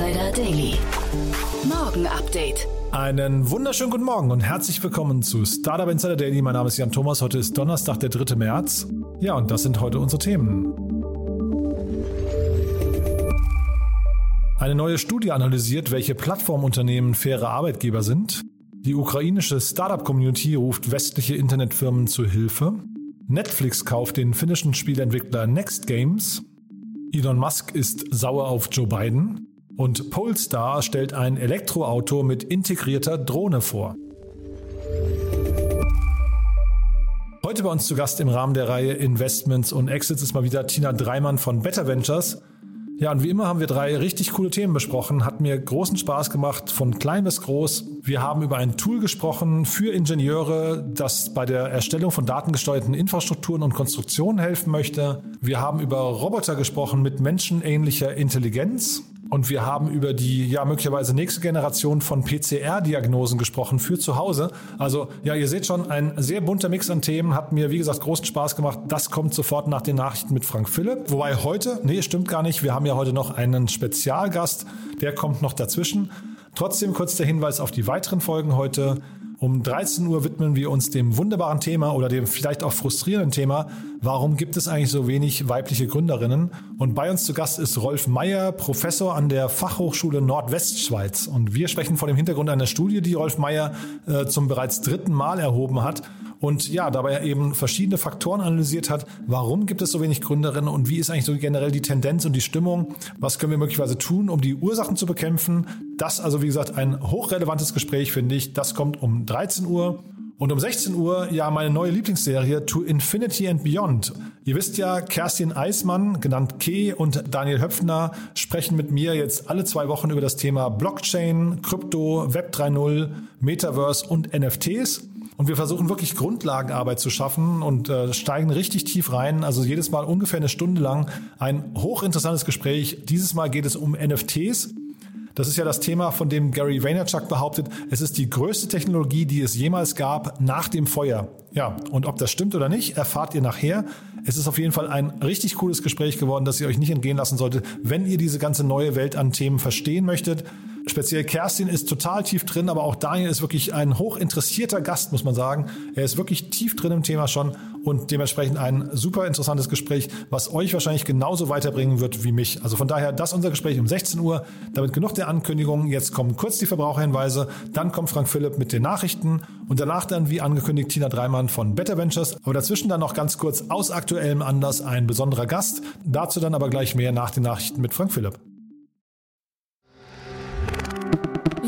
Insider Daily. Morgen Update. Einen wunderschönen guten Morgen und herzlich willkommen zu Startup Insider Daily. Mein Name ist Jan Thomas. Heute ist Donnerstag, der 3. März. Ja, und das sind heute unsere Themen. Eine neue Studie analysiert, welche Plattformunternehmen faire Arbeitgeber sind. Die ukrainische Startup-Community ruft westliche Internetfirmen zu Hilfe. Netflix kauft den finnischen Spielentwickler Next Games. Elon Musk ist sauer auf Joe Biden. Und Polestar stellt ein Elektroauto mit integrierter Drohne vor. Heute bei uns zu Gast im Rahmen der Reihe Investments und Exits ist mal wieder Tina Dreimann von Better Ventures. Ja, und wie immer haben wir drei richtig coole Themen besprochen. Hat mir großen Spaß gemacht, von klein bis groß. Wir haben über ein Tool gesprochen für Ingenieure, das bei der Erstellung von datengesteuerten Infrastrukturen und Konstruktionen helfen möchte. Wir haben über Roboter gesprochen mit menschenähnlicher Intelligenz. Und wir haben über die ja möglicherweise nächste Generation von PCR-Diagnosen gesprochen für zu Hause. Also ja, ihr seht schon, ein sehr bunter Mix an Themen hat mir wie gesagt großen Spaß gemacht. Das kommt sofort nach den Nachrichten mit Frank Philipp. Wobei heute, nee, stimmt gar nicht. Wir haben ja heute noch einen Spezialgast, der kommt noch dazwischen. Trotzdem kurz der Hinweis auf die weiteren Folgen heute. Um 13 Uhr widmen wir uns dem wunderbaren Thema oder dem vielleicht auch frustrierenden Thema, warum gibt es eigentlich so wenig weibliche Gründerinnen? Und bei uns zu Gast ist Rolf Meyer, Professor an der Fachhochschule Nordwestschweiz. Und wir sprechen vor dem Hintergrund einer Studie, die Rolf Meyer äh, zum bereits dritten Mal erhoben hat und ja, dabei eben verschiedene Faktoren analysiert hat. Warum gibt es so wenig Gründerinnen und wie ist eigentlich so generell die Tendenz und die Stimmung? Was können wir möglicherweise tun, um die Ursachen zu bekämpfen? Das also, wie gesagt, ein hochrelevantes Gespräch, finde ich. Das kommt um 13 Uhr. Und um 16 Uhr ja meine neue Lieblingsserie To Infinity and Beyond. Ihr wisst ja, Kerstin Eismann, genannt Key, und Daniel Höpfner sprechen mit mir jetzt alle zwei Wochen über das Thema Blockchain, Krypto, Web 3.0, Metaverse und NFTs. Und wir versuchen wirklich Grundlagenarbeit zu schaffen und äh, steigen richtig tief rein. Also jedes Mal ungefähr eine Stunde lang ein hochinteressantes Gespräch. Dieses Mal geht es um NFTs. Das ist ja das Thema, von dem Gary Vaynerchuk behauptet, es ist die größte Technologie, die es jemals gab nach dem Feuer. Ja, und ob das stimmt oder nicht, erfahrt ihr nachher. Es ist auf jeden Fall ein richtig cooles Gespräch geworden, das ihr euch nicht entgehen lassen solltet, wenn ihr diese ganze neue Welt an Themen verstehen möchtet. Speziell Kerstin ist total tief drin, aber auch Daniel ist wirklich ein hochinteressierter Gast, muss man sagen. Er ist wirklich tief drin im Thema schon und dementsprechend ein super interessantes Gespräch, was euch wahrscheinlich genauso weiterbringen wird wie mich. Also von daher, das unser Gespräch um 16 Uhr. Damit genug der Ankündigungen. Jetzt kommen kurz die Verbraucherhinweise, dann kommt Frank Philipp mit den Nachrichten und danach dann, wie angekündigt, Tina Dreimann von Better Ventures. Aber dazwischen dann noch ganz kurz aus aktuellem Anlass ein besonderer Gast. Dazu dann aber gleich mehr nach den Nachrichten mit Frank Philipp.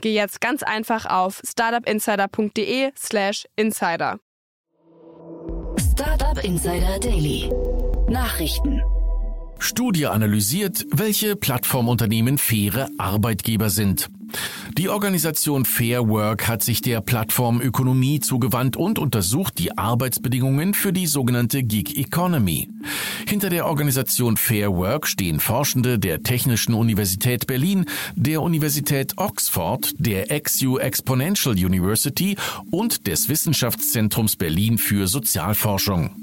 geh jetzt ganz einfach auf startupinsider.de/slash insider. Startup Insider Daily. Nachrichten. Studie analysiert, welche Plattformunternehmen faire Arbeitgeber sind. Die Organisation Fair Work hat sich der Plattformökonomie zugewandt und untersucht die Arbeitsbedingungen für die sogenannte Gig Economy. Hinter der Organisation Fair Work stehen Forschende der Technischen Universität Berlin, der Universität Oxford, der XU Exponential University und des Wissenschaftszentrums Berlin für Sozialforschung.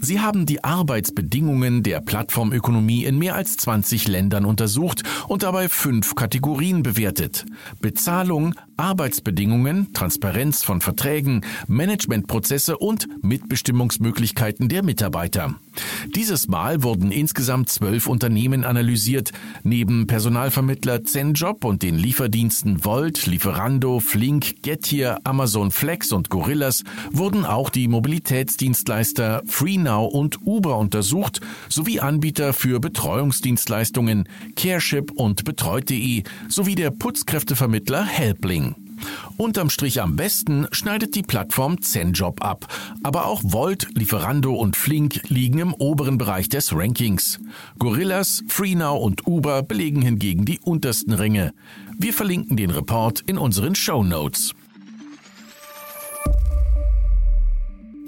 Sie haben die Arbeitsbedingungen der Plattformökonomie in mehr als 20 Ländern untersucht und dabei fünf Kategorien bewertet. Bezahlung, Arbeitsbedingungen, Transparenz von Verträgen, Managementprozesse und Mitbestimmungsmöglichkeiten der Mitarbeiter. Dieses Mal wurden insgesamt zwölf Unternehmen analysiert. Neben Personalvermittler Zenjob und den Lieferdiensten Volt, Lieferando, Flink, Gettier, Amazon Flex und Gorillas wurden auch die Mobilitätsdienstleister FreeNow und Uber untersucht, sowie Anbieter für Betreuungsdienstleistungen Careship und Betreut.de sowie der Putzkräftevermittler Helpling. Unterm Strich am besten schneidet die Plattform Zenjob ab. Aber auch Volt, Lieferando und Flink liegen im oberen Bereich des Rankings. Gorillas, FreeNow und Uber belegen hingegen die untersten Ränge. Wir verlinken den Report in unseren Show Notes.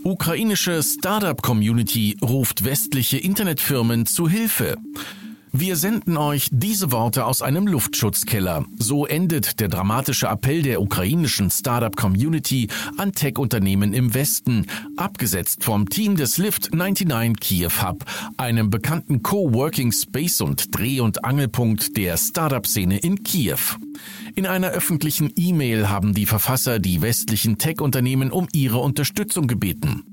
Ukrainische Startup-Community ruft westliche Internetfirmen zu Hilfe. Wir senden euch diese Worte aus einem Luftschutzkeller. So endet der dramatische Appell der ukrainischen Startup-Community an Tech-Unternehmen im Westen, abgesetzt vom Team des Lift 99 Kiew Hub, einem bekannten Coworking Space und Dreh- und Angelpunkt der Startup-Szene in Kiew. In einer öffentlichen E-Mail haben die Verfasser die westlichen Tech-Unternehmen um ihre Unterstützung gebeten.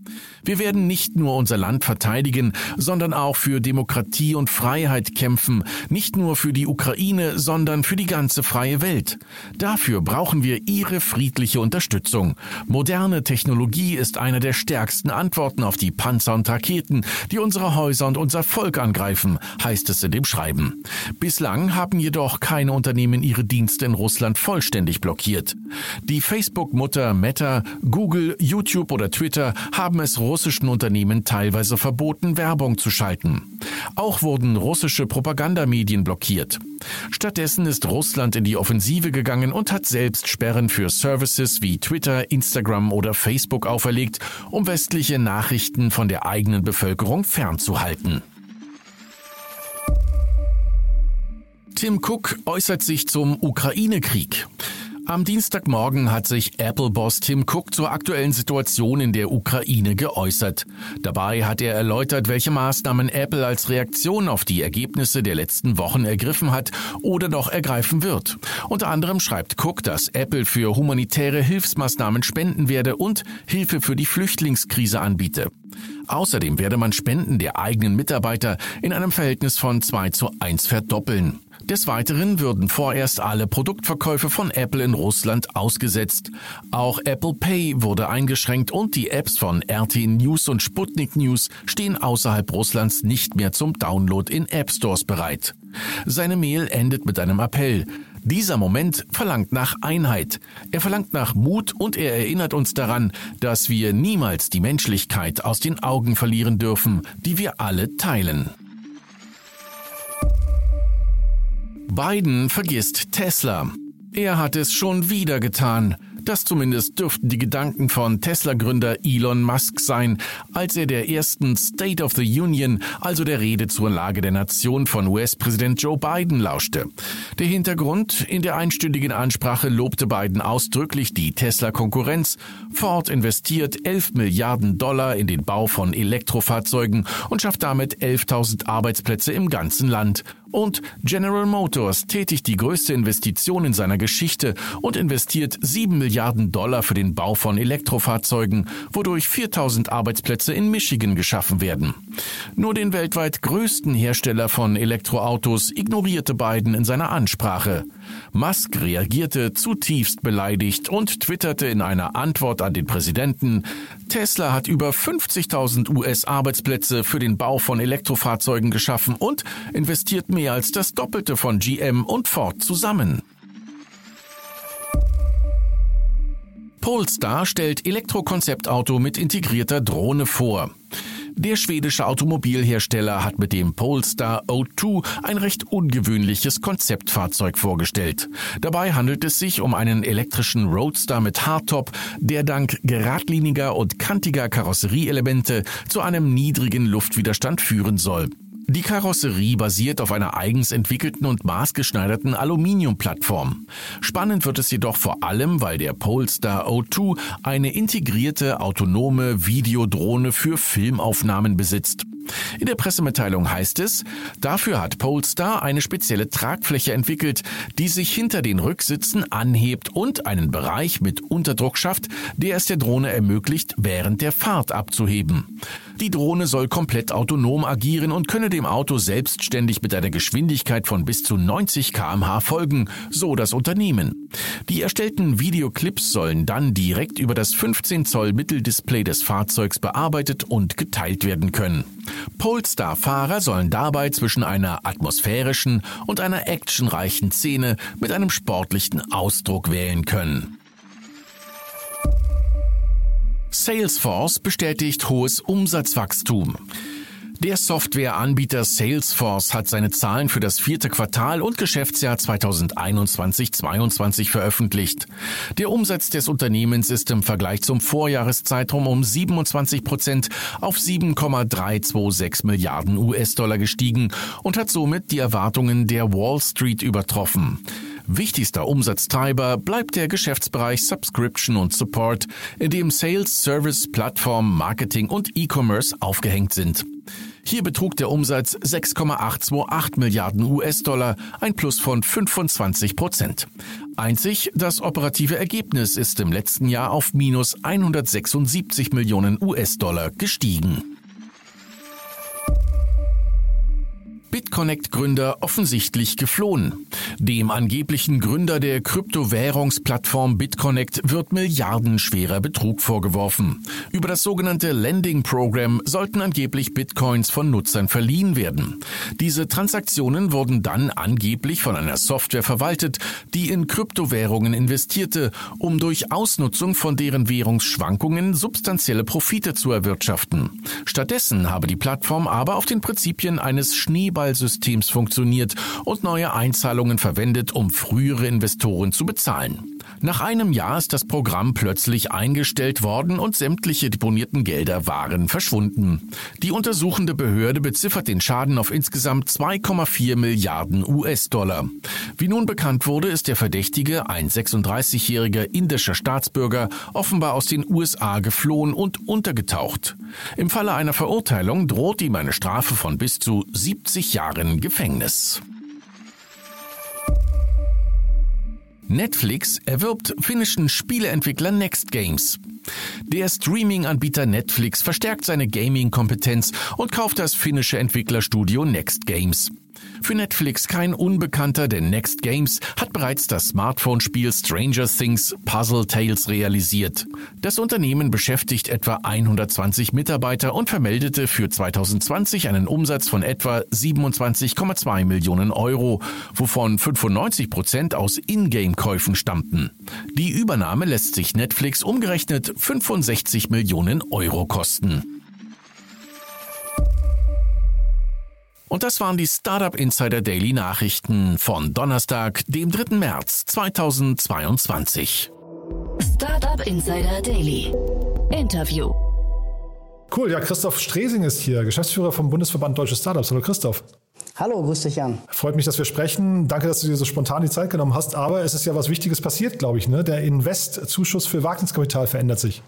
Wir werden nicht nur unser Land verteidigen, sondern auch für Demokratie und Freiheit kämpfen, nicht nur für die Ukraine, sondern für die ganze freie Welt. Dafür brauchen wir Ihre friedliche Unterstützung. Moderne Technologie ist eine der stärksten Antworten auf die Panzer und Raketen, die unsere Häuser und unser Volk angreifen, heißt es in dem Schreiben. Bislang haben jedoch keine Unternehmen ihre Dienste in Russland vollständig blockiert. Die Facebook-Mutter Meta, Google, YouTube oder Twitter haben es russischen Unternehmen teilweise verboten, Werbung zu schalten. Auch wurden russische Propagandamedien blockiert. Stattdessen ist Russland in die Offensive gegangen und hat selbst Sperren für Services wie Twitter, Instagram oder Facebook auferlegt, um westliche Nachrichten von der eigenen Bevölkerung fernzuhalten. Tim Cook äußert sich zum Ukraine-Krieg. Am Dienstagmorgen hat sich Apple-Boss Tim Cook zur aktuellen Situation in der Ukraine geäußert. Dabei hat er erläutert, welche Maßnahmen Apple als Reaktion auf die Ergebnisse der letzten Wochen ergriffen hat oder noch ergreifen wird. Unter anderem schreibt Cook, dass Apple für humanitäre Hilfsmaßnahmen spenden werde und Hilfe für die Flüchtlingskrise anbiete. Außerdem werde man Spenden der eigenen Mitarbeiter in einem Verhältnis von 2 zu 1 verdoppeln. Des Weiteren würden vorerst alle Produktverkäufe von Apple in Russland ausgesetzt. Auch Apple Pay wurde eingeschränkt und die Apps von RT News und Sputnik News stehen außerhalb Russlands nicht mehr zum Download in App Stores bereit. Seine Mail endet mit einem Appell. Dieser Moment verlangt nach Einheit. Er verlangt nach Mut und er erinnert uns daran, dass wir niemals die Menschlichkeit aus den Augen verlieren dürfen, die wir alle teilen. Biden vergisst Tesla. Er hat es schon wieder getan. Das zumindest dürften die Gedanken von Tesla-Gründer Elon Musk sein, als er der ersten State of the Union, also der Rede zur Lage der Nation von US-Präsident Joe Biden lauschte. Der Hintergrund, in der einstündigen Ansprache lobte Biden ausdrücklich die Tesla-Konkurrenz. Ford investiert 11 Milliarden Dollar in den Bau von Elektrofahrzeugen und schafft damit 11.000 Arbeitsplätze im ganzen Land. Und General Motors tätigt die größte Investition in seiner Geschichte und investiert 7 Milliarden Dollar für den Bau von Elektrofahrzeugen, wodurch 4000 Arbeitsplätze in Michigan geschaffen werden. Nur den weltweit größten Hersteller von Elektroautos ignorierte Biden in seiner Ansprache. Musk reagierte zutiefst beleidigt und twitterte in einer Antwort an den Präsidenten, Tesla hat über 50.000 US-Arbeitsplätze für den Bau von Elektrofahrzeugen geschaffen und investiert mehr als das Doppelte von GM und Ford zusammen. Polestar stellt Elektrokonzeptauto mit integrierter Drohne vor. Der schwedische Automobilhersteller hat mit dem Polestar O2 ein recht ungewöhnliches Konzeptfahrzeug vorgestellt. Dabei handelt es sich um einen elektrischen Roadster mit Hardtop, der dank geradliniger und kantiger Karosserieelemente zu einem niedrigen Luftwiderstand führen soll. Die Karosserie basiert auf einer eigens entwickelten und maßgeschneiderten Aluminiumplattform. Spannend wird es jedoch vor allem, weil der Polestar O2 eine integrierte autonome Videodrohne für Filmaufnahmen besitzt. In der Pressemitteilung heißt es, dafür hat Polestar eine spezielle Tragfläche entwickelt, die sich hinter den Rücksitzen anhebt und einen Bereich mit Unterdruck schafft, der es der Drohne ermöglicht, während der Fahrt abzuheben. Die Drohne soll komplett autonom agieren und könne dem Auto selbstständig mit einer Geschwindigkeit von bis zu 90 kmh folgen, so das Unternehmen. Die erstellten Videoclips sollen dann direkt über das 15 Zoll Mitteldisplay des Fahrzeugs bearbeitet und geteilt werden können. Polestar-Fahrer sollen dabei zwischen einer atmosphärischen und einer actionreichen Szene mit einem sportlichen Ausdruck wählen können. Salesforce bestätigt hohes Umsatzwachstum. Der Softwareanbieter Salesforce hat seine Zahlen für das vierte Quartal und Geschäftsjahr 2021-22 veröffentlicht. Der Umsatz des Unternehmens ist im Vergleich zum Vorjahreszeitraum um 27 Prozent auf 7,326 Milliarden US-Dollar gestiegen und hat somit die Erwartungen der Wall Street übertroffen. Wichtigster Umsatztreiber bleibt der Geschäftsbereich Subscription und Support, in dem Sales, Service, Plattform, Marketing und E-Commerce aufgehängt sind. Hier betrug der Umsatz 6,828 Milliarden US-Dollar, ein Plus von 25 Prozent. Einzig das operative Ergebnis ist im letzten Jahr auf minus 176 Millionen US-Dollar gestiegen. BitConnect-Gründer offensichtlich geflohen. Dem angeblichen Gründer der Kryptowährungsplattform BitConnect wird milliardenschwerer Betrug vorgeworfen. Über das sogenannte Lending Program sollten angeblich Bitcoins von Nutzern verliehen werden. Diese Transaktionen wurden dann angeblich von einer Software verwaltet, die in Kryptowährungen investierte, um durch Ausnutzung von deren Währungsschwankungen substanzielle Profite zu erwirtschaften. Stattdessen habe die Plattform aber auf den Prinzipien eines Schneeball Schneeballsystems funktioniert und neue Einzahlungen verwendet, um frühere Investoren zu bezahlen. Nach einem Jahr ist das Programm plötzlich eingestellt worden und sämtliche deponierten Gelder waren verschwunden. Die untersuchende Behörde beziffert den Schaden auf insgesamt 2,4 Milliarden US-Dollar. Wie nun bekannt wurde, ist der Verdächtige, ein 36-jähriger indischer Staatsbürger, offenbar aus den USA geflohen und untergetaucht. Im Falle einer Verurteilung droht ihm eine Strafe von bis zu 70 Jahren Gefängnis. Netflix erwirbt finnischen Spieleentwickler Next Games. Der Streaming-Anbieter Netflix verstärkt seine Gaming-Kompetenz und kauft das finnische Entwicklerstudio Next Games. Für Netflix kein Unbekannter, denn Next Games hat bereits das Smartphone-Spiel Stranger Things Puzzle Tales realisiert. Das Unternehmen beschäftigt etwa 120 Mitarbeiter und vermeldete für 2020 einen Umsatz von etwa 27,2 Millionen Euro, wovon 95 Prozent aus Ingame-Käufen stammten. Die Übernahme lässt sich Netflix umgerechnet 65 Millionen Euro kosten. Und das waren die Startup Insider Daily Nachrichten von Donnerstag, dem 3. März 2022. Startup Insider Daily. Interview. Cool, ja, Christoph Stresing ist hier, Geschäftsführer vom Bundesverband Deutsche Startups. Hallo Christoph. Hallo, grüß dich Jan. Freut mich, dass wir sprechen. Danke, dass du dir so spontan die Zeit genommen hast. Aber es ist ja was Wichtiges passiert, glaube ich. Ne? Der Invest-Zuschuss für Wagniskapital verändert sich.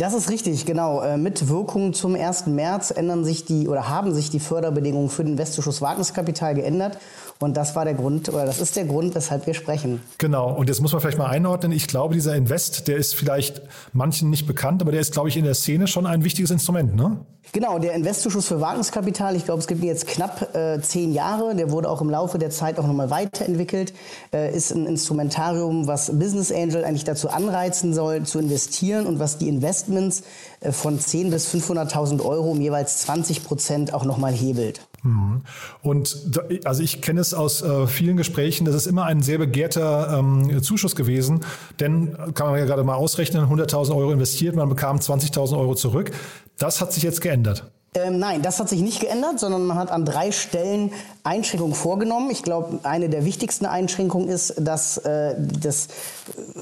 Das ist richtig, genau. Äh, mit Wirkung zum 1. März ändern sich die oder haben sich die Förderbedingungen für den Investorschuss Wagniskapital geändert. Und das war der Grund, oder das ist der Grund, weshalb wir sprechen. Genau. Und jetzt muss man vielleicht mal einordnen. Ich glaube, dieser Invest, der ist vielleicht manchen nicht bekannt, aber der ist, glaube ich, in der Szene schon ein wichtiges Instrument, ne? Genau, der Investorschuss für Wagniskapital, ich glaube, es gibt jetzt knapp äh, zehn Jahre, der wurde auch im Laufe der Zeit auch nochmal weiterentwickelt, äh, ist ein Instrumentarium, was Business Angel eigentlich dazu anreizen soll, zu investieren und was die Investments äh, von 10 bis 500.000 Euro um jeweils 20 Prozent auch nochmal hebelt. Mhm. Und da, also ich kenne es aus äh, vielen Gesprächen, das ist immer ein sehr begehrter ähm, Zuschuss gewesen, denn kann man ja gerade mal ausrechnen, 100.000 Euro investiert, man bekam 20.000 Euro zurück. Das hat sich jetzt geändert. Ähm, nein, das hat sich nicht geändert, sondern man hat an drei Stellen Einschränkungen vorgenommen. Ich glaube, eine der wichtigsten Einschränkungen ist, dass äh, das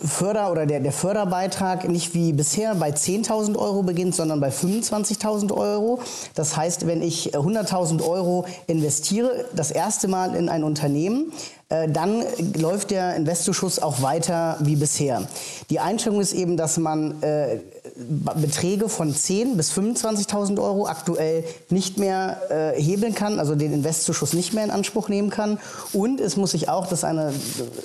Förder- oder der, der Förderbeitrag nicht wie bisher bei 10.000 Euro beginnt, sondern bei 25.000 Euro. Das heißt, wenn ich 100.000 Euro investiere, das erste Mal in ein Unternehmen, äh, dann läuft der Investorschuss auch weiter wie bisher. Die Einschränkung ist eben, dass man äh, Beträge von 10.000 bis 25.000 Euro aktuell nicht mehr äh, hebeln kann, also den Investorschuss nicht mehr in Anspruch nehmen kann. Und es muss sich auch, das ist eine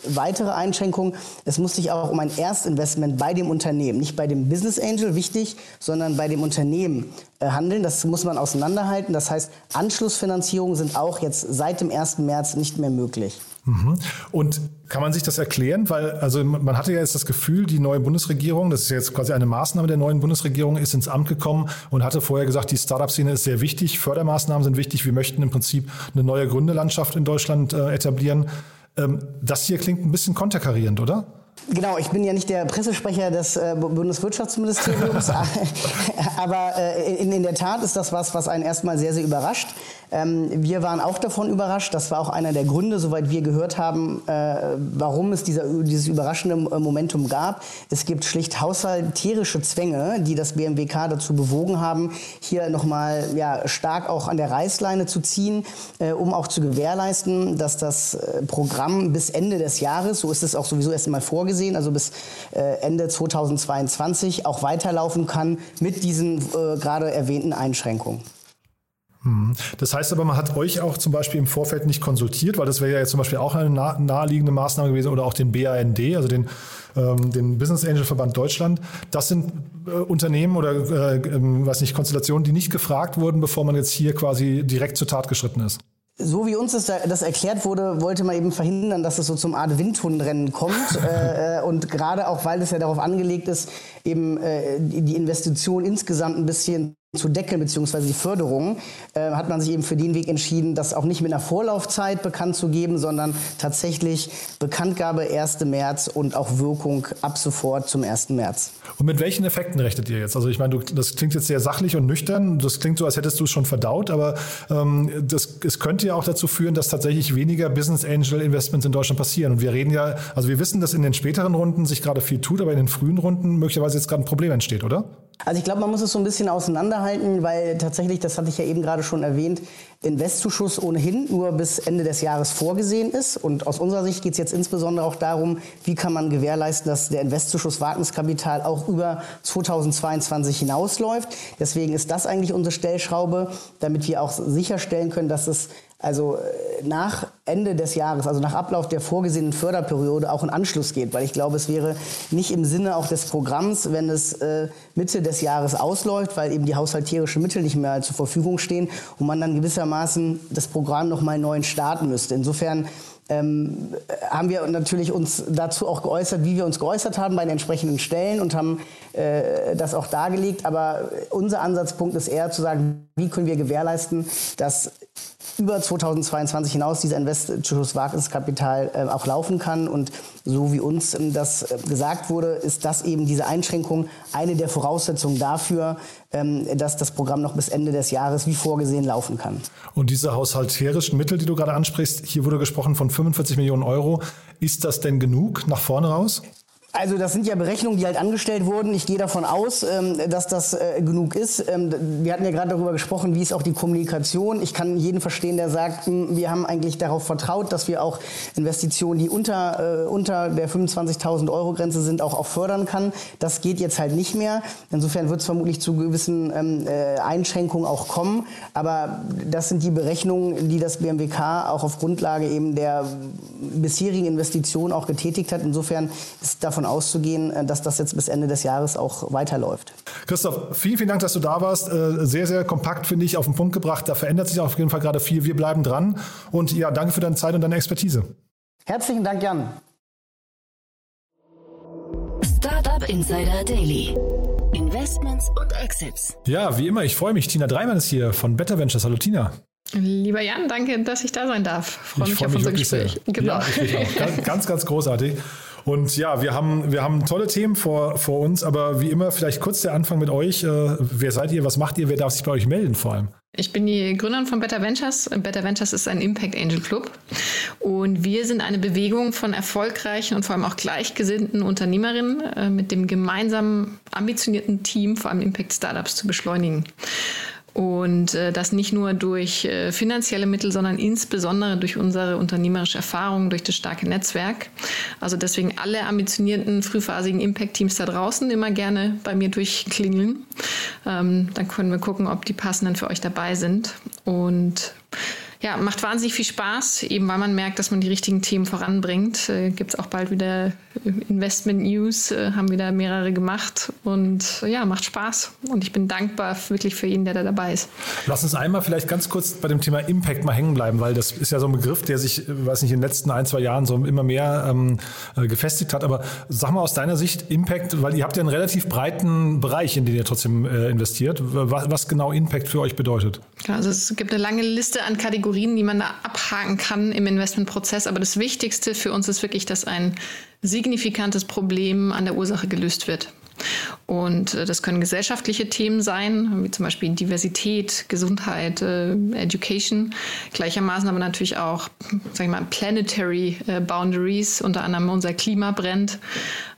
weitere Einschränkung, es muss sich auch um ein Erstinvestment bei dem Unternehmen, nicht bei dem Business Angel, wichtig, sondern bei dem Unternehmen äh, handeln. Das muss man auseinanderhalten. Das heißt, Anschlussfinanzierungen sind auch jetzt seit dem 1. März nicht mehr möglich. Mhm. Und kann man sich das erklären? Weil, also man hatte ja jetzt das Gefühl, die neue Bundesregierung, das ist jetzt quasi eine Maßnahme der neuen Bundesregierung, ist ins Amt gekommen und hatte vorher gesagt, die Startup-Szene ist sehr wichtig, Fördermaßnahmen sind wichtig, wir möchten im Prinzip eine neue Gründelandschaft in Deutschland äh, etablieren. Ähm, das hier klingt ein bisschen konterkarierend, oder? Genau, ich bin ja nicht der Pressesprecher des äh, Bundeswirtschaftsministeriums, aber äh, in, in, der Tat ist das was, was einen erstmal sehr, sehr überrascht. Ähm, wir waren auch davon überrascht. Das war auch einer der Gründe, soweit wir gehört haben, äh, warum es dieser, dieses überraschende Momentum gab. Es gibt schlicht haushalterische Zwänge, die das BMWK dazu bewogen haben, hier nochmal ja, stark auch an der Reißleine zu ziehen, äh, um auch zu gewährleisten, dass das äh, Programm bis Ende des Jahres, so ist es auch sowieso erst einmal vorgesehen, also bis äh, Ende 2022 auch weiterlaufen kann mit diesen äh, gerade erwähnten Einschränkungen. Mhm. Das heißt aber, man hat euch auch zum Beispiel im Vorfeld nicht konsultiert, weil das wäre ja jetzt zum Beispiel auch eine naheliegende Maßnahme gewesen oder auch den BAND, also den, ähm, den Business Angel Verband Deutschland. Das sind äh, Unternehmen oder äh, äh, weiß nicht, Konstellationen, die nicht gefragt wurden, bevor man jetzt hier quasi direkt zur Tat geschritten ist. So wie uns das, das, erklärt wurde, wollte man eben verhindern, dass es so zum Art Windhundrennen kommt. äh, äh und gerade auch, weil es ja darauf angelegt ist, eben äh, die Investition insgesamt ein bisschen zu deckeln, beziehungsweise die Förderung, äh, hat man sich eben für den Weg entschieden, das auch nicht mit einer Vorlaufzeit bekannt zu geben, sondern tatsächlich Bekanntgabe 1. März und auch Wirkung ab sofort zum 1. März. Und mit welchen Effekten rechnet ihr jetzt? Also ich meine, du, das klingt jetzt sehr sachlich und nüchtern, das klingt so, als hättest du es schon verdaut, aber ähm, das, es könnte ja auch dazu führen, dass tatsächlich weniger Business Angel Investments in Deutschland passieren. Und wir reden ja, also wir wissen, dass in den späteren Runden sich gerade viel tut, aber in den frühen Runden möglicherweise jetzt gerade ein Problem entsteht, oder? Also ich glaube, man muss es so ein bisschen auseinanderhalten, weil tatsächlich, das hatte ich ja eben gerade schon erwähnt, Investzuschuss ohnehin nur bis Ende des Jahres vorgesehen ist. Und aus unserer Sicht geht es jetzt insbesondere auch darum, wie kann man gewährleisten, dass der Investzuschuss Wagniskapital auch über 2022 hinausläuft. Deswegen ist das eigentlich unsere Stellschraube, damit wir auch sicherstellen können, dass es also äh, nach Ende des Jahres, also nach Ablauf der vorgesehenen Förderperiode auch einen Anschluss geht. Weil ich glaube, es wäre nicht im Sinne auch des Programms, wenn es äh, Mitte des Jahres ausläuft, weil eben die haushalterischen Mittel nicht mehr zur Verfügung stehen und man dann gewissermaßen das Programm nochmal neu starten müsste. Insofern ähm, haben wir natürlich uns dazu auch geäußert, wie wir uns geäußert haben bei den entsprechenden Stellen und haben äh, das auch dargelegt. Aber unser Ansatzpunkt ist eher zu sagen, wie können wir gewährleisten, dass über 2022 hinaus dieser Investitionsschuss-Wagniskapital äh, auch laufen kann. Und so wie uns ähm, das äh, gesagt wurde, ist das eben diese Einschränkung eine der Voraussetzungen dafür, ähm, dass das Programm noch bis Ende des Jahres wie vorgesehen laufen kann. Und diese haushalterischen Mittel, die du gerade ansprichst, hier wurde gesprochen von 45 Millionen Euro. Ist das denn genug nach vorne raus? Also das sind ja Berechnungen, die halt angestellt wurden. Ich gehe davon aus, ähm, dass das äh, genug ist. Ähm, wir hatten ja gerade darüber gesprochen, wie ist auch die Kommunikation. Ich kann jeden verstehen, der sagt, wir haben eigentlich darauf vertraut, dass wir auch Investitionen, die unter, äh, unter der 25.000 Euro Grenze sind, auch, auch fördern kann. Das geht jetzt halt nicht mehr. Insofern wird es vermutlich zu gewissen ähm, äh, Einschränkungen auch kommen. Aber das sind die Berechnungen, die das BMWK auch auf Grundlage eben der bisherigen Investitionen auch getätigt hat. Insofern ist davon davon auszugehen, äh, dass das jetzt bis Ende des Jahres auch weiterläuft. Christoph, vielen, vielen Dank, dass du da warst. Äh, sehr, sehr kompakt, finde ich, auf den Punkt gebracht. Da verändert sich auf jeden Fall gerade viel. Wir bleiben dran. Und ja, danke für deine Zeit und deine Expertise. Herzlichen Dank, Jan. Startup Insider Daily. Investments und Exits. Ja, wie immer, ich freue mich. Tina Dreimann ist hier von Better Ventures. Hallo Tina. Lieber Jan, danke, dass ich da sein darf. Freue mich auf unser Gespräch. Genau. Ja, ich auch. Ganz, ganz großartig. Und ja, wir haben, wir haben tolle Themen vor, vor uns, aber wie immer, vielleicht kurz der Anfang mit euch. Äh, wer seid ihr? Was macht ihr? Wer darf sich bei euch melden vor allem? Ich bin die Gründerin von Better Ventures. Better Ventures ist ein Impact Angel Club. Und wir sind eine Bewegung von erfolgreichen und vor allem auch gleichgesinnten Unternehmerinnen äh, mit dem gemeinsamen ambitionierten Team, vor allem Impact Startups zu beschleunigen. Und äh, das nicht nur durch äh, finanzielle Mittel, sondern insbesondere durch unsere unternehmerische Erfahrung, durch das starke Netzwerk. Also deswegen alle ambitionierten, frühphasigen Impact-Teams da draußen immer gerne bei mir durchklingeln. Ähm, dann können wir gucken, ob die passenden für euch dabei sind. Und ja, macht wahnsinnig viel Spaß, eben weil man merkt, dass man die richtigen Themen voranbringt. Äh, Gibt es auch bald wieder äh, Investment News, äh, haben wieder mehrere gemacht und äh, ja, macht Spaß. Und ich bin dankbar wirklich für jeden, der da dabei ist. Lass uns einmal vielleicht ganz kurz bei dem Thema Impact mal hängen bleiben, weil das ist ja so ein Begriff, der sich, weiß nicht, in den letzten ein, zwei Jahren so immer mehr ähm, äh, gefestigt hat. Aber sag mal aus deiner Sicht Impact, weil ihr habt ja einen relativ breiten Bereich, in den ihr trotzdem äh, investiert. Was, was genau Impact für euch bedeutet? Also es gibt eine lange Liste an Kategorien Kategorien, die man da abhaken kann im Investmentprozess. Aber das Wichtigste für uns ist wirklich, dass ein signifikantes Problem an der Ursache gelöst wird. Und äh, das können gesellschaftliche Themen sein, wie zum Beispiel Diversität, Gesundheit, äh, Education. Gleichermaßen aber natürlich auch, sag ich mal, planetary äh, boundaries, unter anderem unser Klima brennt,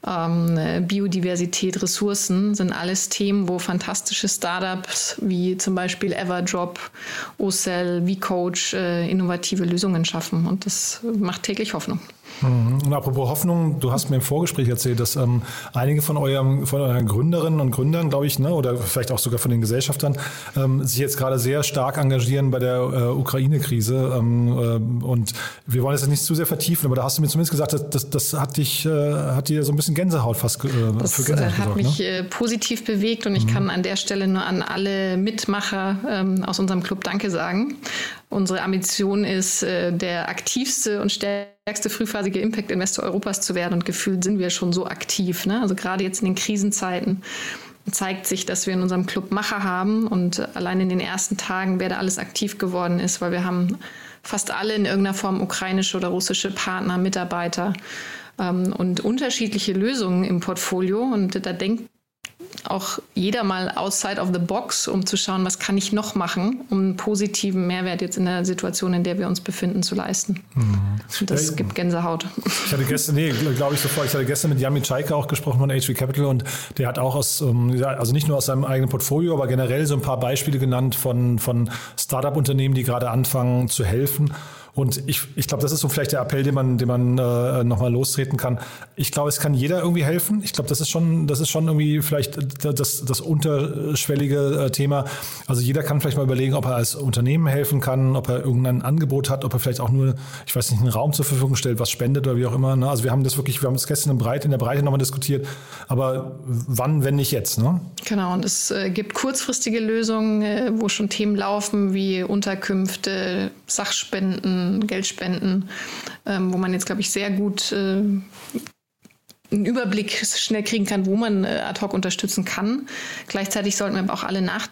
ähm, Biodiversität, Ressourcen sind alles Themen, wo fantastische Startups wie zum Beispiel Everdrop, Ocell, VCoach innovative Lösungen schaffen. Und das macht täglich Hoffnung. Mhm. Und apropos Hoffnung, du hast mir im Vorgespräch erzählt, dass ähm, einige von, eurem, von euren Gründerinnen und Gründern, glaube ich, ne, oder vielleicht auch sogar von den Gesellschaftern, ähm, sich jetzt gerade sehr stark engagieren bei der äh, Ukraine-Krise. Ähm, äh, und wir wollen das nicht zu sehr vertiefen, aber da hast du mir zumindest gesagt, dass, das, das hat dich, äh, hat dir so ein bisschen Gänsehaut fast äh, das für Gänsehaut hat gesorgt, mich ne? Äh, positiv bewegt und ich mhm. kann an der Stelle nur an alle Mitmacher ähm, aus unserem Club Danke sagen. Unsere Ambition ist, äh, der aktivste und stärkste frühphasige Impact-Investor Europas zu werden. Und gefühlt sind wir schon so aktiv. Ne? Also gerade jetzt in den Krisenzeiten zeigt sich, dass wir in unserem Club Macher haben. Und allein in den ersten Tagen, wer da alles aktiv geworden ist, weil wir haben fast alle in irgendeiner Form ukrainische oder russische Partner, Mitarbeiter ähm, und unterschiedliche Lösungen im Portfolio. Und da denkt auch jeder mal outside of the box, um zu schauen, was kann ich noch machen, um einen positiven Mehrwert jetzt in der Situation, in der wir uns befinden, zu leisten. Mhm. Und das ja, gibt Gänsehaut. Ich hatte gestern, nee, glaube ich sofort, ich hatte gestern mit Yami Chaika auch gesprochen von HV Capital und der hat auch aus, ähm, also nicht nur aus seinem eigenen Portfolio, aber generell so ein paar Beispiele genannt von, von Startup-Unternehmen, die gerade anfangen zu helfen. Und ich, ich glaube, das ist so vielleicht der Appell, den man, den man äh, nochmal lostreten kann. Ich glaube, es kann jeder irgendwie helfen. Ich glaube, das ist schon, das ist schon irgendwie vielleicht das, das unterschwellige äh, Thema. Also jeder kann vielleicht mal überlegen, ob er als Unternehmen helfen kann, ob er irgendein Angebot hat, ob er vielleicht auch nur, ich weiß nicht, einen Raum zur Verfügung stellt, was spendet oder wie auch immer. Ne? Also wir haben das wirklich, wir haben das gestern in, Breite, in der Breite nochmal diskutiert. Aber wann, wenn nicht jetzt? Ne? Genau, und es äh, gibt kurzfristige Lösungen, äh, wo schon Themen laufen wie Unterkünfte, Sachspenden, Geldspenden, ähm, wo man jetzt, glaube ich, sehr gut äh, einen Überblick schnell kriegen kann, wo man äh, ad hoc unterstützen kann. Gleichzeitig sollten wir aber auch alle nach,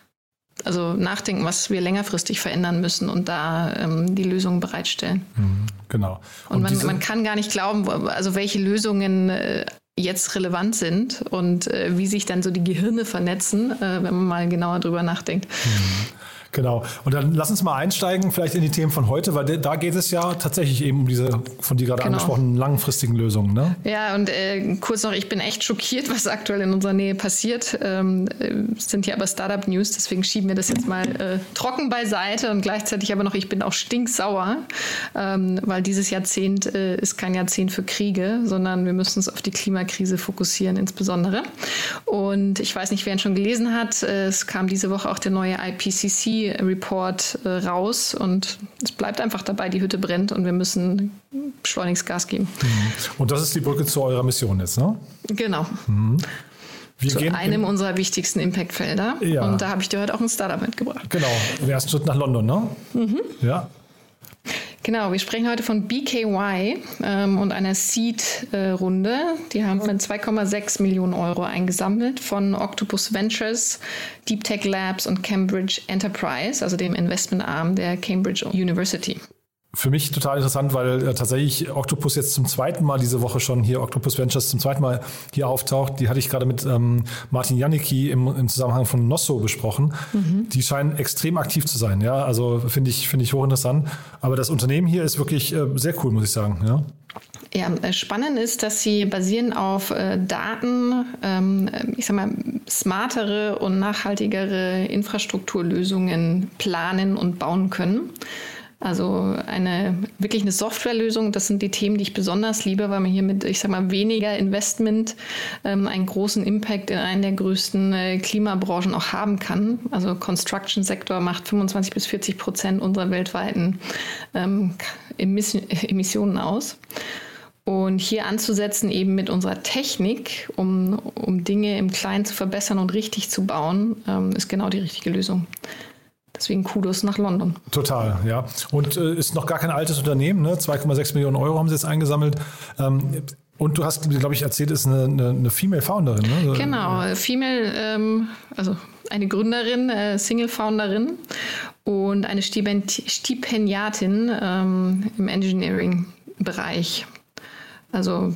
also nachdenken, was wir längerfristig verändern müssen und da ähm, die Lösungen bereitstellen. Mhm, genau. Und, und man, man, kann gar nicht glauben, also welche Lösungen äh, jetzt relevant sind und äh, wie sich dann so die Gehirne vernetzen, äh, wenn man mal genauer drüber nachdenkt. Mhm. Genau. Und dann lass uns mal einsteigen, vielleicht in die Themen von heute, weil da geht es ja tatsächlich eben um diese von dir gerade genau. angesprochenen langfristigen Lösungen. Ne? Ja, und äh, kurz noch, ich bin echt schockiert, was aktuell in unserer Nähe passiert. Ähm, äh, sind hier aber Startup News, deswegen schieben wir das jetzt mal äh, trocken beiseite und gleichzeitig aber noch, ich bin auch stinksauer, ähm, weil dieses Jahrzehnt äh, ist kein Jahrzehnt für Kriege, sondern wir müssen uns auf die Klimakrise fokussieren insbesondere. Und ich weiß nicht, wer ihn schon gelesen hat, äh, es kam diese Woche auch der neue IPCC Report äh, raus und es bleibt einfach dabei, die Hütte brennt und wir müssen schleunigst Gas geben. Mhm. Und das ist die Brücke zu eurer Mission jetzt, ne? Genau. Mhm. Wir zu einem unserer wichtigsten Impact-Felder. Ja. Und da habe ich dir heute auch ein Startup mitgebracht. Genau, im ersten Schritt nach London, ne? Mhm. Ja. Genau, wir sprechen heute von BKY ähm, und einer Seed-Runde. Die haben mit 2,6 Millionen Euro eingesammelt von Octopus Ventures, Deep Tech Labs und Cambridge Enterprise, also dem Investmentarm der Cambridge University für mich total interessant, weil äh, tatsächlich Octopus jetzt zum zweiten Mal diese Woche schon hier, Octopus Ventures zum zweiten Mal hier auftaucht. Die hatte ich gerade mit ähm, Martin Janicki im, im Zusammenhang von Nosso besprochen. Mhm. Die scheinen extrem aktiv zu sein. Ja, also finde ich, finde ich hochinteressant. Aber das Unternehmen hier ist wirklich äh, sehr cool, muss ich sagen. Ja. Ja, äh, spannend ist, dass sie basieren auf äh, Daten, ähm, ich sag mal, smartere und nachhaltigere Infrastrukturlösungen planen und bauen können. Also eine wirklich eine Softwarelösung, das sind die Themen, die ich besonders liebe, weil man hier mit, ich sag mal, weniger Investment ähm, einen großen Impact in einen der größten äh, Klimabranchen auch haben kann. Also Construction-Sektor macht 25 bis 40 Prozent unserer weltweiten ähm, Emissionen aus. Und hier anzusetzen eben mit unserer Technik, um, um Dinge im Kleinen zu verbessern und richtig zu bauen, ähm, ist genau die richtige Lösung. Deswegen Kudos nach London. Total, ja. Und äh, ist noch gar kein altes Unternehmen, ne? 2,6 Millionen Euro haben sie jetzt eingesammelt. Ähm, und du hast, glaube ich, erzählt, ist eine, eine, eine Female Founderin, ne? Genau, Female, ähm, also eine Gründerin, äh, Single-Founderin und eine Stipend Stipendiatin ähm, im Engineering-Bereich. Also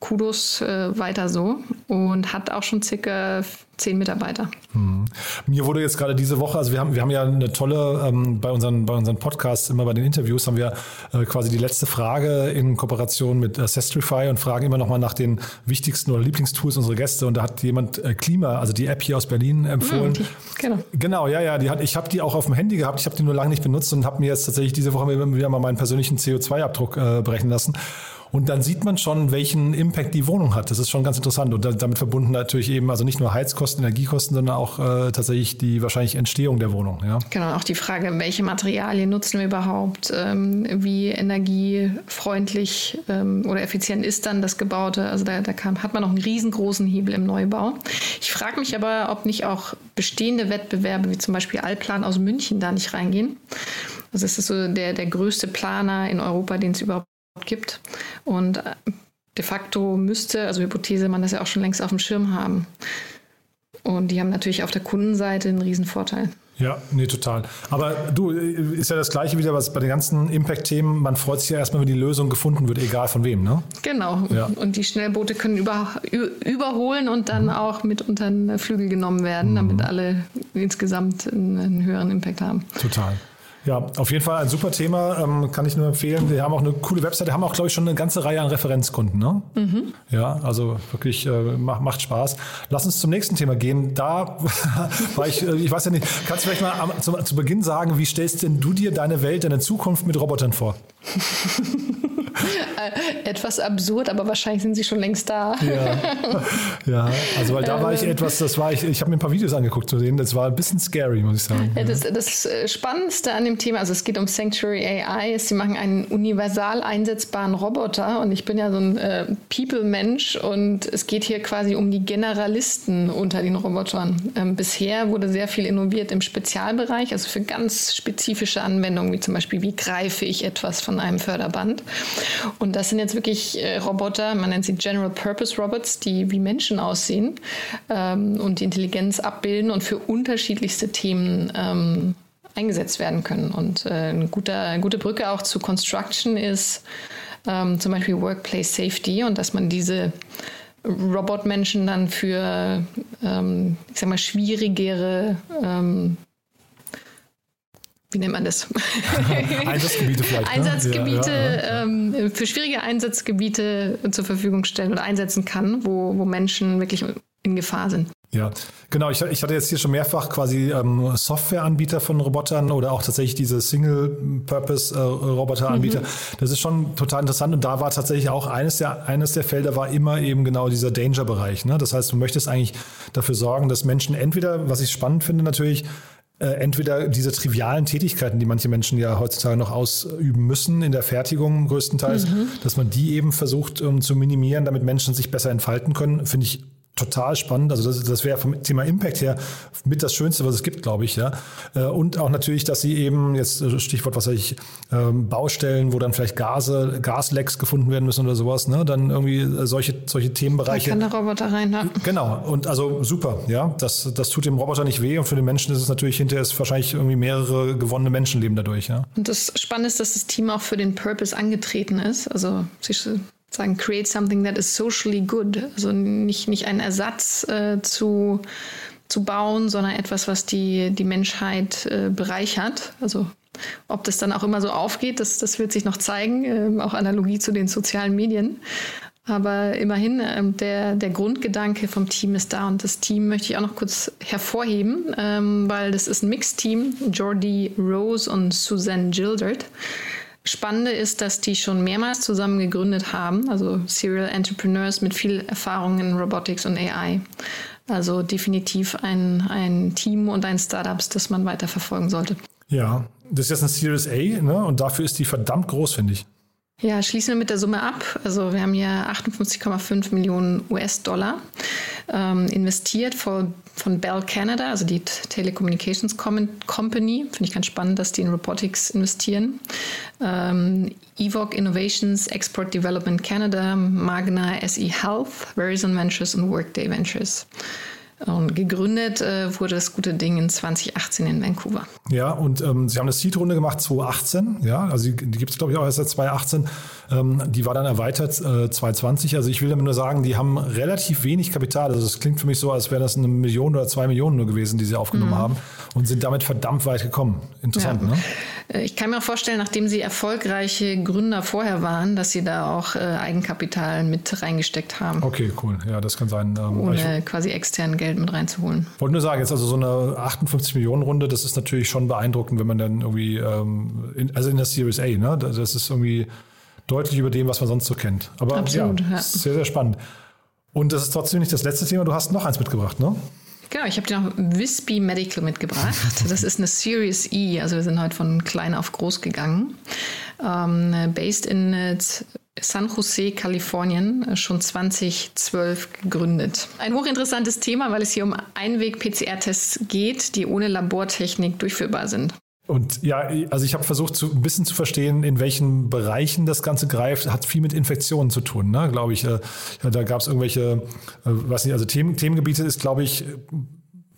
Kudos äh, weiter so und hat auch schon circa zehn Mitarbeiter. Hm. Mir wurde jetzt gerade diese Woche, also wir haben, wir haben ja eine tolle, ähm, bei, unseren, bei unseren Podcasts, immer bei den Interviews, haben wir äh, quasi die letzte Frage in Kooperation mit Sestrify und fragen immer nochmal nach den wichtigsten oder Lieblingstools unserer Gäste. Und da hat jemand äh, Klima, also die App hier aus Berlin, empfohlen. Mhm, die, genau. Genau, ja, ja. Die hat, ich habe die auch auf dem Handy gehabt, ich habe die nur lange nicht benutzt und habe mir jetzt tatsächlich diese Woche wieder mal meinen persönlichen CO2-Abdruck äh, berechnen lassen. Und dann sieht man schon, welchen Impact die Wohnung hat. Das ist schon ganz interessant. Und damit verbunden natürlich eben, also nicht nur Heizkosten, Energiekosten, sondern auch äh, tatsächlich die wahrscheinlich Entstehung der Wohnung. Ja? Genau, auch die Frage, welche Materialien nutzen wir überhaupt, ähm, wie energiefreundlich ähm, oder effizient ist dann das Gebaute. Also da, da kann, hat man noch einen riesengroßen Hebel im Neubau. Ich frage mich aber, ob nicht auch bestehende Wettbewerbe, wie zum Beispiel Allplan aus München, da nicht reingehen. Also das ist so der, der größte Planer in Europa, den es überhaupt gibt. Und äh, de facto müsste, also Hypothese, man das ja auch schon längst auf dem Schirm haben. Und die haben natürlich auf der Kundenseite einen riesen Vorteil. Ja, nee, total. Aber du, ist ja das Gleiche wieder, was bei den ganzen Impact-Themen, man freut sich ja erstmal, wenn die Lösung gefunden wird, egal von wem, ne? Genau. Ja. Und die Schnellboote können über, überholen und dann mhm. auch mit unter den Flügel genommen werden, mhm. damit alle insgesamt einen, einen höheren Impact haben. Total. Ja, auf jeden Fall ein super Thema, ähm, kann ich nur empfehlen. Wir haben auch eine coole Webseite, haben auch, glaube ich, schon eine ganze Reihe an Referenzkunden. Ne? Mhm. Ja, also wirklich äh, macht, macht Spaß. Lass uns zum nächsten Thema gehen. Da war ich, äh, ich weiß ja nicht, kannst du vielleicht mal am, zu, zu Beginn sagen, wie stellst denn du dir deine Welt, deine Zukunft mit Robotern vor? Äh, etwas absurd, aber wahrscheinlich sind sie schon längst da. Ja, ja. also weil da war ich ähm. etwas, das war ich, ich habe mir ein paar Videos angeguckt zu denen, das war ein bisschen scary, muss ich sagen. Ja, das, das äh, Spannendste an dem Thema, also es geht um Sanctuary AI, ist, sie machen einen universal einsetzbaren Roboter und ich bin ja so ein äh, People-Mensch und es geht hier quasi um die Generalisten unter den Robotern. Ähm, bisher wurde sehr viel innoviert im Spezialbereich, also für ganz spezifische Anwendungen, wie zum Beispiel, wie greife ich etwas von einem Förderband. Und das sind jetzt wirklich äh, Roboter, man nennt sie General Purpose Robots, die wie Menschen aussehen ähm, und die Intelligenz abbilden und für unterschiedlichste Themen ähm, eingesetzt werden können. Und äh, eine, gute, eine gute Brücke auch zu Construction ist ähm, zum Beispiel Workplace Safety und dass man diese Robotmenschen dann für, ähm, ich sag mal, schwierigere ähm, wie nennt man das? Einsatzgebiete vielleicht. Ne? Einsatzgebiete, ja, ja, ähm, für schwierige Einsatzgebiete zur Verfügung stellen oder einsetzen kann, wo, wo Menschen wirklich in Gefahr sind. Ja, genau. Ich, ich hatte jetzt hier schon mehrfach quasi ähm, Softwareanbieter von Robotern oder auch tatsächlich diese Single-Purpose-Roboter-Anbieter. Äh, mhm. Das ist schon total interessant. Und da war tatsächlich auch eines der, eines der Felder war immer eben genau dieser Danger-Bereich. Ne? Das heißt, du möchtest eigentlich dafür sorgen, dass Menschen entweder, was ich spannend finde natürlich, entweder diese trivialen Tätigkeiten, die manche Menschen ja heutzutage noch ausüben müssen, in der Fertigung größtenteils, mhm. dass man die eben versucht um, zu minimieren, damit Menschen sich besser entfalten können, finde ich total spannend. Also das, das wäre vom Thema Impact her mit das Schönste, was es gibt, glaube ich. Ja. Äh, und auch natürlich, dass sie eben, jetzt äh, Stichwort, was weiß ich, ähm, Baustellen, wo dann vielleicht Gase, Gaslecks gefunden werden müssen oder sowas, ne? dann irgendwie äh, solche, solche Themenbereiche. Da kann der Roboter rein, ja. Genau, und also super, ja. Das, das tut dem Roboter nicht weh und für den Menschen ist es natürlich hinterher ist wahrscheinlich irgendwie mehrere gewonnene Menschenleben dadurch, ja. Und das Spannende ist, dass das Team auch für den Purpose angetreten ist. Also sie sagen, create something that is socially good. Also nicht, nicht ein Ersatz äh, zu, zu bauen, sondern etwas, was die, die Menschheit äh, bereichert. Also ob das dann auch immer so aufgeht, das, das wird sich noch zeigen, äh, auch Analogie zu den sozialen Medien. Aber immerhin, ähm, der, der Grundgedanke vom Team ist da und das Team möchte ich auch noch kurz hervorheben, ähm, weil das ist ein Mixteam, Jordi Rose und Suzanne Gildert. Spannende ist, dass die schon mehrmals zusammen gegründet haben, also Serial Entrepreneurs mit viel Erfahrung in Robotics und AI. Also definitiv ein, ein Team und ein Startups, das man weiter verfolgen sollte. Ja, das ist jetzt ein Series A ne? und dafür ist die verdammt groß, finde ich. Ja, schließen wir mit der Summe ab. Also wir haben hier 58,5 Millionen US-Dollar ähm, investiert von, von Bell Canada, also die Telecommunications Company. Finde ich ganz spannend, dass die in Robotics investieren. Ähm, Evoc Innovations, Export Development Canada, Magna SE Health, Verizon Ventures und Workday Ventures. Und gegründet äh, wurde das gute Ding in 2018 in Vancouver. Ja, und ähm, Sie haben eine Seed-Runde gemacht 2018, ja, also die, die gibt es glaube ich auch erst seit 2018. Ähm, die war dann erweitert äh, 2020. Also ich will damit nur sagen, die haben relativ wenig Kapital. Also es klingt für mich so, als wäre das eine Million oder zwei Millionen nur gewesen, die sie aufgenommen mhm. haben und sind damit verdammt weit gekommen. Interessant, ja. ne? Äh, ich kann mir vorstellen, nachdem Sie erfolgreiche Gründer vorher waren, dass Sie da auch äh, Eigenkapital mit reingesteckt haben. Okay, cool. Ja, das kann sein. Ähm, Ohne quasi extern Geld mit reinzuholen. Wollte nur sagen, jetzt also so eine 58 Millionen Runde, das ist natürlich schon beeindruckend, wenn man dann irgendwie, ähm, in, also in der Series A, ne? Das ist irgendwie deutlich über dem, was man sonst so kennt. Aber Absolut, ja, ja. sehr, sehr spannend. Und das ist trotzdem nicht das letzte Thema. Du hast noch eins mitgebracht, ne? Genau, ich habe dir noch Wispy Medical mitgebracht. Das ist eine Series E, also wir sind heute von klein auf groß gegangen. Ähm, based in äh, San Jose, Kalifornien, äh, schon 2012 gegründet. Ein hochinteressantes Thema, weil es hier um Einweg-PCR-Tests geht, die ohne Labortechnik durchführbar sind. Und ja, also ich habe versucht, zu, ein bisschen zu verstehen, in welchen Bereichen das Ganze greift. Hat viel mit Infektionen zu tun, ne? glaube ich. Äh, ja, da gab es irgendwelche, äh, weiß nicht, also Themen, Themengebiete ist, glaube ich,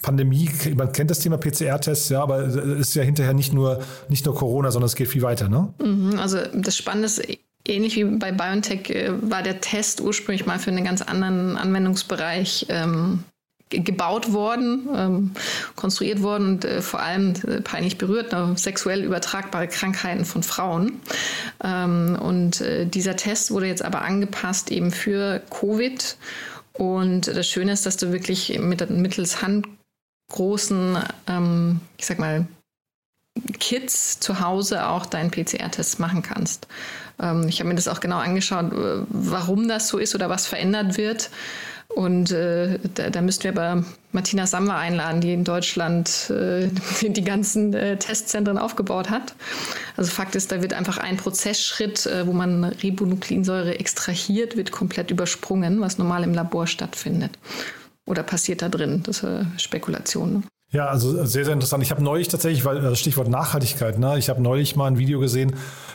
Pandemie, man kennt das Thema PCR-Tests, ja, aber es ist ja hinterher nicht nur, nicht nur Corona, sondern es geht viel weiter, ne? Mhm, also das Spannende ist, ähnlich wie bei BioNTech äh, war der Test ursprünglich mal für einen ganz anderen Anwendungsbereich ähm, gebaut worden, ähm, konstruiert worden und äh, vor allem äh, peinlich berührt, ne, sexuell übertragbare Krankheiten von Frauen. Ähm, und äh, dieser Test wurde jetzt aber angepasst eben für Covid. Und das Schöne ist, dass du wirklich mit, mittels handgroßen, ähm, ich sag mal, Kits zu Hause auch deinen PCR-Test machen kannst. Ähm, ich habe mir das auch genau angeschaut, äh, warum das so ist oder was verändert wird. Und äh, da, da müssten wir aber Martina Samwer einladen, die in Deutschland äh, die ganzen äh, Testzentren aufgebaut hat. Also Fakt ist, da wird einfach ein Prozessschritt, äh, wo man Ribonukleinsäure extrahiert, wird komplett übersprungen, was normal im Labor stattfindet. Oder passiert da drin? Das ist äh, Spekulation. Ne? Ja, also sehr, sehr interessant. Ich habe neulich tatsächlich, weil das Stichwort Nachhaltigkeit, ne, ich habe neulich mal ein Video gesehen,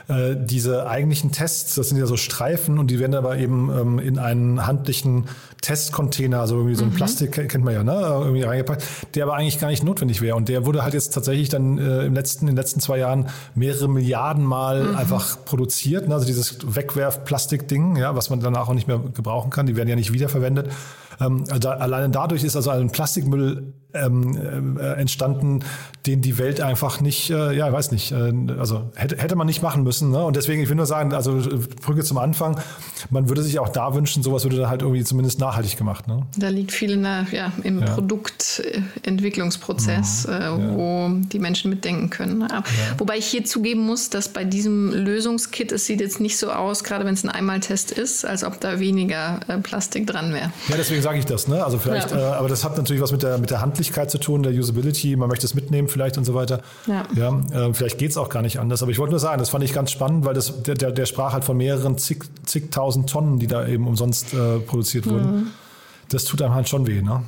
äh, diese eigentlichen Tests, das sind ja so Streifen und die werden aber eben ähm, in einen handlichen Testcontainer, also irgendwie so ein mhm. Plastik, kennt man ja, ne, irgendwie reingepackt, der aber eigentlich gar nicht notwendig wäre. Und der wurde halt jetzt tatsächlich dann äh, im letzten, in den letzten zwei Jahren mehrere Milliarden Mal mhm. einfach produziert. Ne? Also dieses Wegwerf-Plastik-Ding, ja, was man danach auch nicht mehr gebrauchen kann, die werden ja nicht wiederverwendet. Ähm, also alleine dadurch ist also ein Plastikmüll ähm, äh, entstanden, den die Welt einfach nicht, äh, ja, weiß nicht, äh, also hätte, hätte man nicht machen müssen. Ne? Und deswegen, ich will nur sagen, also Brücke zum Anfang, man würde sich auch da wünschen, sowas würde dann halt irgendwie zumindest nachhaltig gemacht. Ne? Da liegt viel in der, ja, im ja. Produktentwicklungsprozess, mhm. äh, wo ja. die Menschen mitdenken können. Ja. Wobei ich hier zugeben muss, dass bei diesem Lösungskit, es sieht jetzt nicht so aus, gerade wenn es ein Einmaltest ist, als ob da weniger äh, Plastik dran wäre. Ja, deswegen sage ich das. Ne? Also vielleicht, äh, aber das hat natürlich was mit der, mit der Handlichkeit Handlichkeit zu tun, der Usability, man möchte es mitnehmen vielleicht und so weiter. Ja. ja äh, vielleicht geht es auch gar nicht anders. Aber ich wollte nur sagen, das fand ich ganz spannend, weil das, der, der, der sprach halt von mehreren zig, zigtausend Tonnen, die da eben umsonst äh, produziert wurden. Mhm. das tut einem halt schon weh, ne?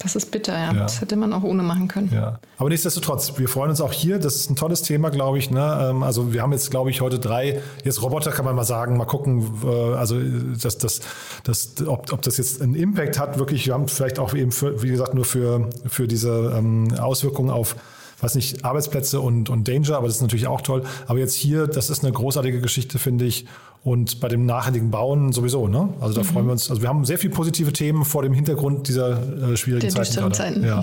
Das ist bitter, ja. ja. Das hätte man auch ohne machen können. Ja. Aber nichtsdestotrotz, wir freuen uns auch hier. Das ist ein tolles Thema, glaube ich. Ne? Ähm, also wir haben jetzt, glaube ich, heute drei. Jetzt Roboter kann man mal sagen, mal gucken, äh, also das, das, das, ob, ob das jetzt einen Impact hat. Wirklich, wir haben vielleicht auch eben, für, wie gesagt, nur für, für diese ähm, Auswirkungen auf weiß nicht, Arbeitsplätze und, und Danger, aber das ist natürlich auch toll. Aber jetzt hier, das ist eine großartige Geschichte, finde ich. Und bei dem nachhaltigen Bauen sowieso, ne? Also da mhm. freuen wir uns. Also wir haben sehr viele positive Themen vor dem Hintergrund dieser äh, schwierigen Der Zeiten. Zeiten. Ja.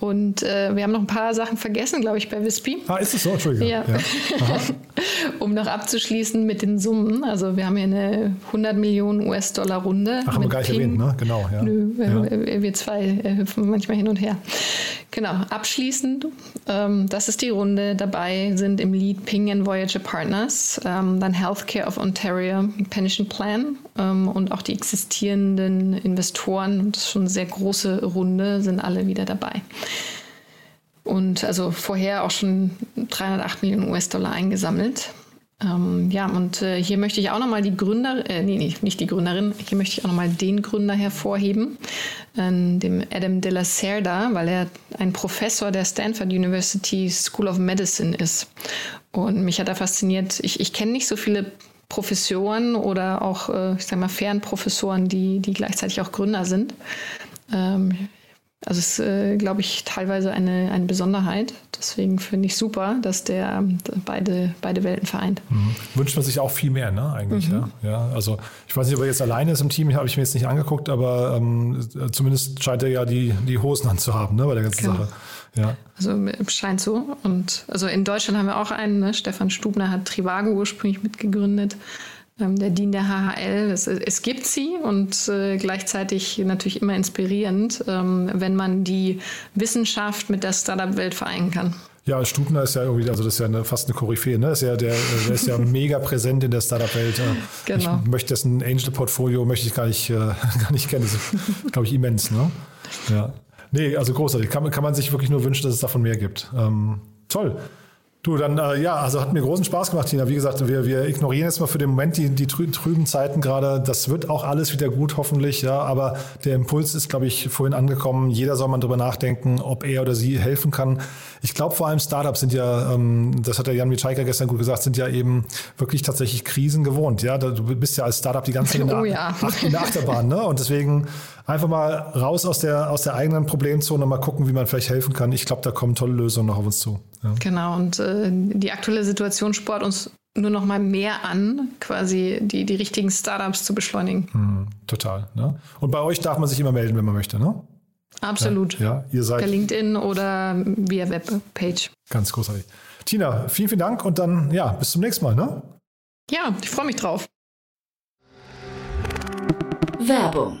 Und äh, wir haben noch ein paar Sachen vergessen, glaube ich, bei Wispy. Ah, ist es so? Entschuldigung. Ja. ja. um noch abzuschließen mit den Summen. Also wir haben hier eine 100 Millionen US-Dollar Runde. Ach, haben wir gar nicht erwähnt, ne? Genau. Ja. Nö, ja. wir zwei äh, hüpfen manchmal hin und her. Genau, abschließend, ähm, das ist die Runde. Dabei sind im Lead Ping and Voyager Partners, ähm, dann Healthcare of Ontario Pension Plan ähm, und auch die existierenden Investoren, das ist schon eine sehr große Runde, sind alle wieder dabei. Und also vorher auch schon 308 Millionen US-Dollar eingesammelt. Ähm, ja, und äh, hier möchte ich auch nochmal die Gründer, äh, nee, nee, nicht die Gründerin, hier möchte ich auch nochmal den Gründer hervorheben, äh, dem Adam de la Cerda, weil er ein Professor der Stanford University School of Medicine ist. Und mich hat er fasziniert, ich, ich kenne nicht so viele Professoren oder auch, äh, ich sag mal, Fernprofessoren, die, die gleichzeitig auch Gründer sind. Ähm, also es ist, äh, glaube ich, teilweise eine, eine Besonderheit. Deswegen finde ich super, dass der ähm, beide, beide Welten vereint. Mhm. Wünscht man sich auch viel mehr, ne? Eigentlich, mhm. ja. ja. Also ich weiß nicht, ob er jetzt alleine ist im Team, habe ich mir jetzt nicht angeguckt, aber ähm, zumindest scheint er ja die, die Hosen anzuhaben, ne, bei der ganzen genau. Sache. Ja. Also scheint so. Und also in Deutschland haben wir auch einen, ne? Stefan Stubner hat Trivago ursprünglich mitgegründet. Ähm, der DIN der HHL. Es, es gibt sie und äh, gleichzeitig natürlich immer inspirierend, ähm, wenn man die Wissenschaft mit der Startup-Welt vereinen kann. Ja, Stubner ist ja irgendwie, also das ist ja eine, fast eine Koryphäe, ne? Ist ja der, der ist ja mega präsent in der Startup-Welt. Genau. Ich möchte dessen Angel-Portfolio möchte ich gar nicht, äh, gar nicht kennen. Das ist, glaube ich, immens, ne? Ja. Nee, also großartig. Kann, kann man sich wirklich nur wünschen, dass es davon mehr gibt. Ähm, toll. Du, dann, äh, ja, also hat mir großen Spaß gemacht, Tina. Wie gesagt, wir, wir ignorieren jetzt mal für den Moment die, die trüben Zeiten gerade. Das wird auch alles wieder gut, hoffentlich, ja. Aber der Impuls ist, glaube ich, vorhin angekommen. Jeder soll mal drüber nachdenken, ob er oder sie helfen kann. Ich glaube, vor allem Startups sind ja, ähm, das hat der Jan Mitschaiker gestern gut gesagt, sind ja eben wirklich tatsächlich Krisen gewohnt, ja. Du bist ja als Startup die ganze Zeit in, oh, ja. in der Achterbahn, ne? Und deswegen einfach mal raus aus der, aus der eigenen Problemzone und mal gucken, wie man vielleicht helfen kann. Ich glaube, da kommen tolle Lösungen noch auf uns zu. Ja. Genau, und äh, die aktuelle Situation sport uns nur noch mal mehr an, quasi die, die richtigen Startups zu beschleunigen. Mhm, total. Ne? Und bei euch darf man sich immer melden, wenn man möchte, ne? Absolut. Ja, ja, ihr seid. Per LinkedIn oder via Webpage. Ganz großartig. Tina, vielen, vielen Dank und dann, ja, bis zum nächsten Mal, ne? Ja, ich freue mich drauf. Werbung.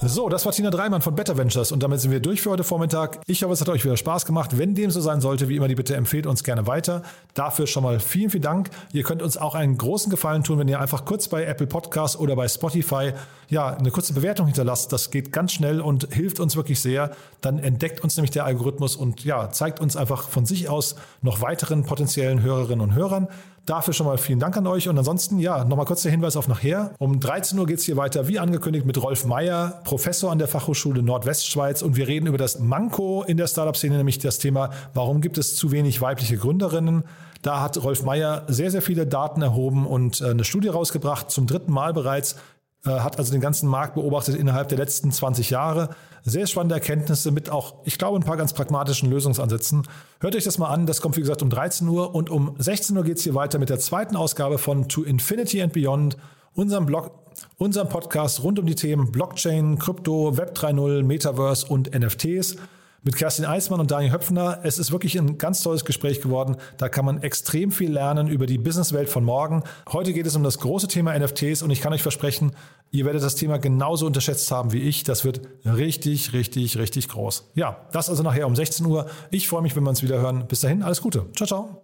So, das war Tina Dreimann von Better Ventures und damit sind wir durch für heute Vormittag. Ich hoffe, es hat euch wieder Spaß gemacht. Wenn dem so sein sollte, wie immer die Bitte empfehlt uns gerne weiter. Dafür schon mal vielen, vielen Dank. Ihr könnt uns auch einen großen Gefallen tun, wenn ihr einfach kurz bei Apple Podcasts oder bei Spotify ja, eine kurze Bewertung hinterlasst. Das geht ganz schnell und hilft uns wirklich sehr. Dann entdeckt uns nämlich der Algorithmus und ja, zeigt uns einfach von sich aus noch weiteren potenziellen Hörerinnen und Hörern. Dafür schon mal vielen Dank an euch. Und ansonsten, ja, nochmal kurz der Hinweis auf nachher. Um 13 Uhr geht es hier weiter, wie angekündigt, mit Rolf Meyer, Professor an der Fachhochschule Nordwestschweiz. Und wir reden über das Manko in der Startup-Szene, nämlich das Thema, warum gibt es zu wenig weibliche Gründerinnen? Da hat Rolf Meyer sehr, sehr viele Daten erhoben und äh, eine Studie rausgebracht, zum dritten Mal bereits, äh, hat also den ganzen Markt beobachtet innerhalb der letzten 20 Jahre. Sehr spannende Erkenntnisse mit auch, ich glaube, ein paar ganz pragmatischen Lösungsansätzen. Hört euch das mal an. Das kommt, wie gesagt, um 13 Uhr und um 16 Uhr geht es hier weiter mit der zweiten Ausgabe von To Infinity and Beyond, unserem Blog, unserem Podcast rund um die Themen Blockchain, Krypto, Web 3.0, Metaverse und NFTs. mit Kerstin Eismann und Daniel Höpfner. Es ist wirklich ein ganz tolles Gespräch geworden. Da kann man extrem viel lernen über die Businesswelt von morgen. Heute geht es um das große Thema NFTs und ich kann euch versprechen, ihr werdet das Thema genauso unterschätzt haben wie ich. Das wird richtig, richtig, richtig groß. Ja, das also nachher um 16 Uhr. Ich freue mich, wenn wir uns wieder hören. Bis dahin, alles Gute. Ciao, ciao.